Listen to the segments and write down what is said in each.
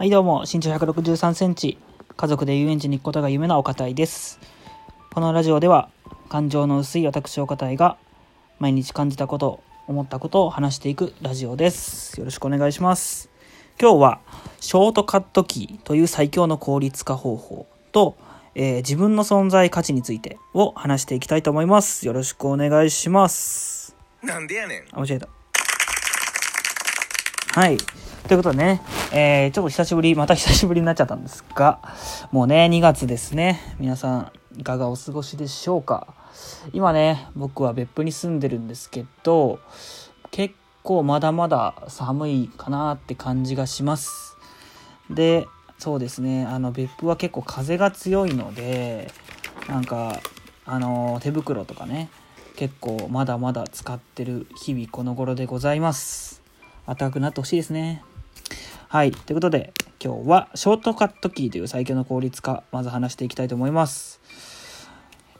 はいどうも、身長163センチ、家族で遊園地に行くことが夢の岡いです。このラジオでは、感情の薄い私岡いが、毎日感じたこと、思ったことを話していくラジオです。よろしくお願いします。今日は、ショートカットキーという最強の効率化方法と、えー自分の存在価値についてを話していきたいと思います。よろしくお願いします。なんでやねん。あ、間違えた。はい。ということでね、えー、ちょっと久しぶり、また久しぶりになっちゃったんですが、もうね、2月ですね。皆さん、いかがお過ごしでしょうか？今ね、僕は別府に住んでるんですけど、結構まだまだ寒いかなって感じがします。で、そうですね、あの、別府は結構風が強いので、なんか、あの、手袋とかね、結構まだまだ使ってる日々この頃でございます。暖かくなってほしいですね。はい。ということで、今日はショートカットキーという最強の効率化、まず話していきたいと思います。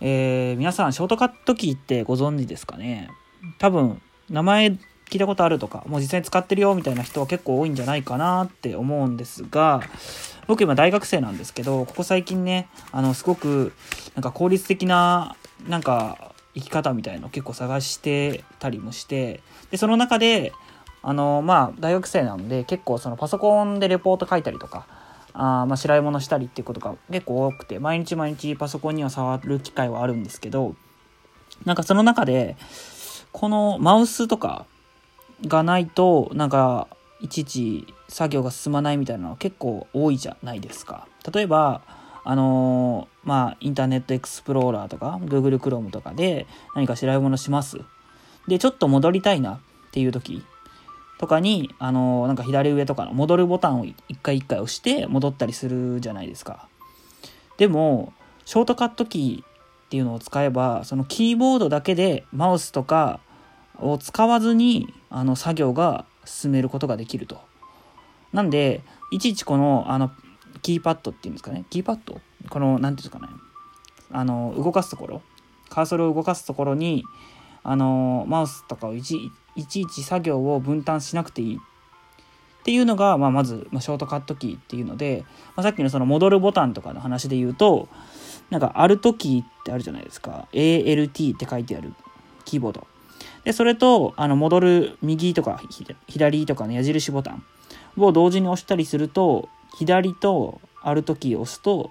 えー、皆さん、ショートカットキーってご存知ですかね？多分、名前聞いたことあるとか、もう実際に使ってるよみたいな人は結構多いんじゃないかなって思うんですが、僕今大学生なんですけど、ここ最近ね、あの、すごく、なんか効率的な、なんか、生き方みたいの結構探してたりもして、で、その中で、あの、まあ、大学生なので、結構そのパソコンでレポート書いたりとか、あまあ、白いものしたりっていうことが結構多くて、毎日毎日パソコンには触る機会はあるんですけど、なんかその中で、このマウスとかがないと、なんか、いちいち作業が進まないみたいなのは結構多いじゃないですか。例えば、あのーまあ、インターネットエクスプローラーとか、Google Chrome とかで何か調べ物します。で、ちょっと戻りたいなっていう時とかに、あのなんか左上とかの戻るボタンを一回一回押して戻ったりするじゃないですか。でも、ショートカットキーっていうのを使えば、そのキーボードだけでマウスとかを使わずに、あの、作業が進めることができると。なんで、いちいちこの、あの、キーパッドっていうんですかね。キーパッド？この、なんていうんですかね。あの、動かすところ？カーソルを動かすところに、あの、マウスとかをいちいちいち作業を分担しなくていい。っていうのが、まあ、まず、まあ、ショートカットキーっていうので、まあ、さっきのその戻るボタンとかの話で言うと、なんか、アルトキーってあるじゃないですか。ALT って書いてあるキーボード。で、それと、あの、戻る右とか左とかの矢印ボタンを同時に押したりすると、左とアルトキーを押すと、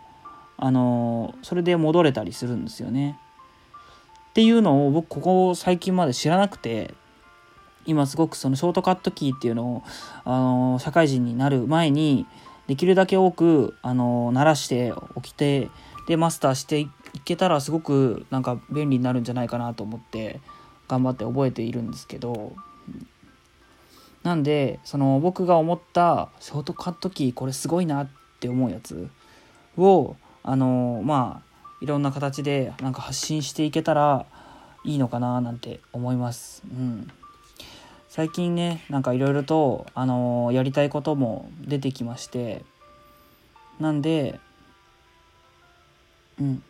あのーそれで戻れたりするんですよね。っていうのを僕、ここ最近まで知らなくて、今すごくそのショートカットキーっていうのを、あの社会人になる前に、できるだけ多く、あのー鳴らしておきて、で、マスターしていけたらすごくなんか便利になるんじゃないかなと思って、頑張って覚えているんですけど、なんで、その僕が思ったショートカットキーこれすごいなって思うやつを、あのまあ、いろんな形でなんか発信していけたらいいのかななんて思います。うん。最近ね、なんかいろいろと、あのやりたいことも出てきまして、なんで、うん。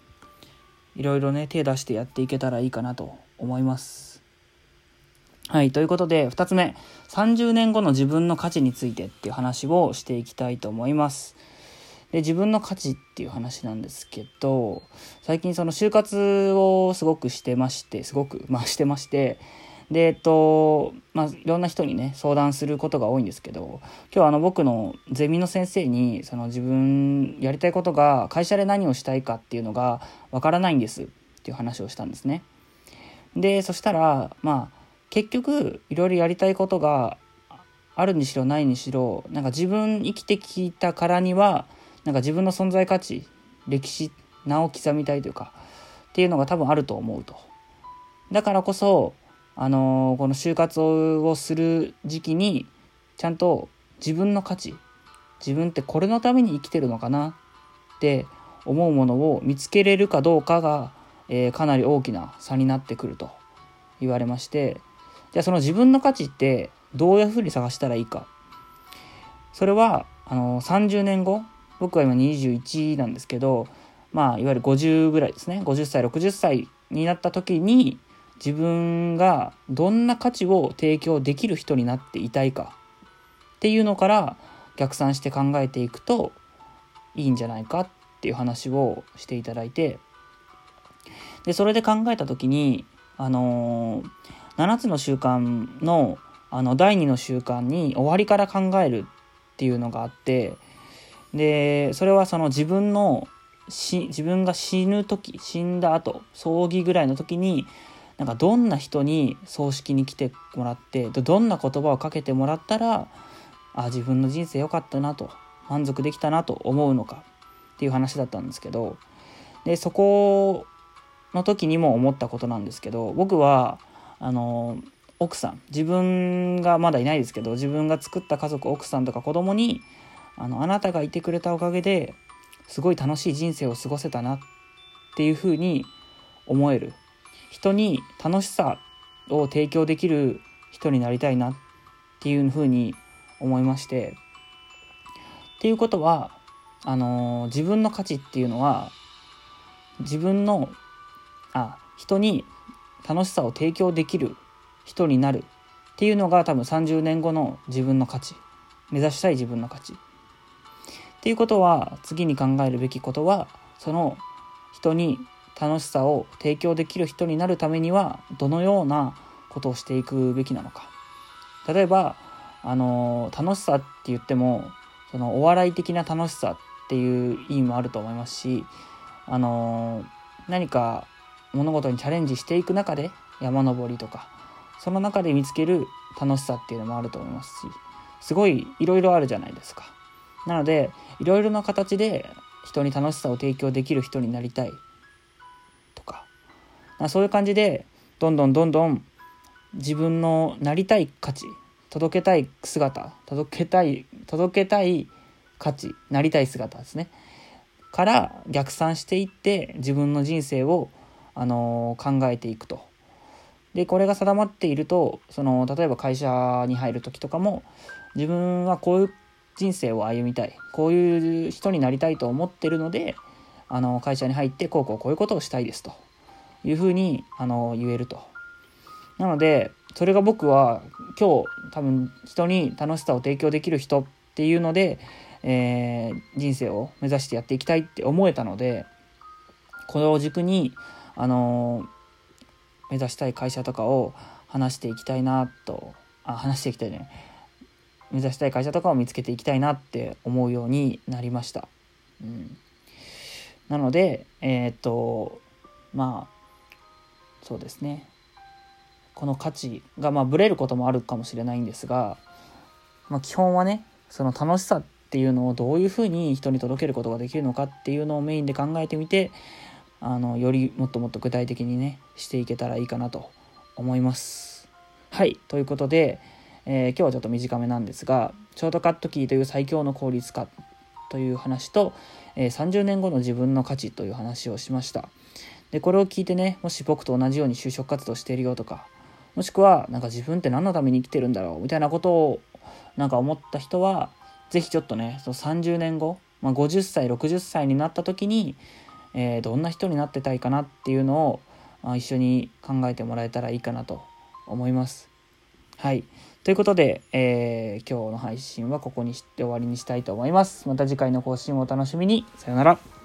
いろいろね、手出してやっていけたらいいかなと思います。はい。ということで、二つ目。30年後の自分の価値についてっていう話をしていきたいと思います。で、自分の価値っていう話なんですけど、最近その就活をすごくしてまして、すごく、まあしてまして、で、えっと、まあ、いろんな人にね、相談することが多いんですけど、今日あの僕のゼミの先生に、その自分やりたいことが会社で何をしたいかっていうのがわからないんですっていう話をしたんですね。で、そしたら、まあ、結局、いろいろやりたいことがあるにしろないにしろ、なんか自分生きてきたからには、なんか自分の存在価値、歴史、名を刻みたいというか、っていうのが多分あると思うと。だからこそ、あのこの就活をする時期に、ちゃんと自分の価値、自分ってこれのために生きてるのかなって思うものを見つけれるかどうかが、えーかなり大きな差になってくると言われまして、じゃあその自分の価値ってどういうふうに探したらいいか。それは、あのー30年後、僕は今21なんですけど、まあ、いわゆる50ぐらいですね。50歳、60歳になった時に、自分がどんな価値を提供できる人になっていたいかっていうのから逆算して考えていくといいんじゃないかっていう話をしていただいてでそれで考えた時にあのー、7つの習慣のあの第2の習慣に終わりから考えるっていうのがあってでそれはその自分の自分が死ぬ時死んだ後葬儀ぐらいの時になんかどんな人に葬式に来てもらってどんな言葉をかけてもらったらあ自分の人生良かったなと満足できたなと思うのかっていう話だったんですけどでそこの時にも思ったことなんですけど僕はあの奥さん自分がまだいないですけど自分が作った家族奥さんとか子供にあのあなたがいてくれたおかげですごい楽しい人生を過ごせたなっていうふうに思える人に楽しさを提供できる人になりたいなっていうふうに思いまして。っていうことはあの自分の価値っていうのは自分のあ人に楽しさを提供できる人になるっていうのが多分30年後の自分の価値。目指したい自分の価値。っていうことは次に考えるべきことはその人に楽しさを提供できる人になるためにはどのようなことをしていくべきなのか例えばあの楽しさって言ってもそのお笑い的な楽しさっていう意味もあると思いますしあの何か物事にチャレンジしていく中で山登りとかその中で見つける楽しさっていうのもあると思いますしすごいいろいろあるじゃないですか。なのでいろいろな形で人に楽しさを提供できる人になりたいそういう感じでどんどんどんどん自分のなりたい価値届けたい姿届けたい届けたい価値なりたい姿ですねから逆算していって自分の人生を、あのー、考えていくと。でこれが定まっているとその例えば会社に入る時とかも自分はこういう人生を歩みたいこういう人になりたいと思ってるのであの会社に入ってこうこうこういうことをしたいですというふうにあの言えると。なのでそれが僕は今日多分人に楽しさを提供できる人っていうので、えー、人生を目指してやっていきたいって思えたのでこれを軸にあの目指したい会社とかを話していきたいなとあ話していきたいね目指したい会社とかを見つけていきたいなって思うようになりました。うん、なのでえー、っとまあそうですね。この価値がまあブレることもあるかもしれないんですが、まあ、基本はねその楽しさっていうのをどういうふうに人に届けることができるのかっていうのをメインで考えてみてあのよりもっともっと具体的にねしていけたらいいかなと思います。はい。ということでえー、今日はちょっと短めなんですがショートカットキーという最強の効率化という話と、えー、30年後の自分の価値という話をしました。でこれを聞いてねもし僕と同じように就職活動しているよとかもしくはなんか自分って何のために生きてるんだろうみたいなことをなんか思った人は是非ちょっとねその30年後、まあ、50歳60歳になった時に、えー、どんな人になってたいかなっていうのを、まあ、一緒に考えてもらえたらいいかなと思います。はい。ということで、えー、今日の配信はここにして終わりにしたいと思います。また次回の更新をお楽しみに。さよなら。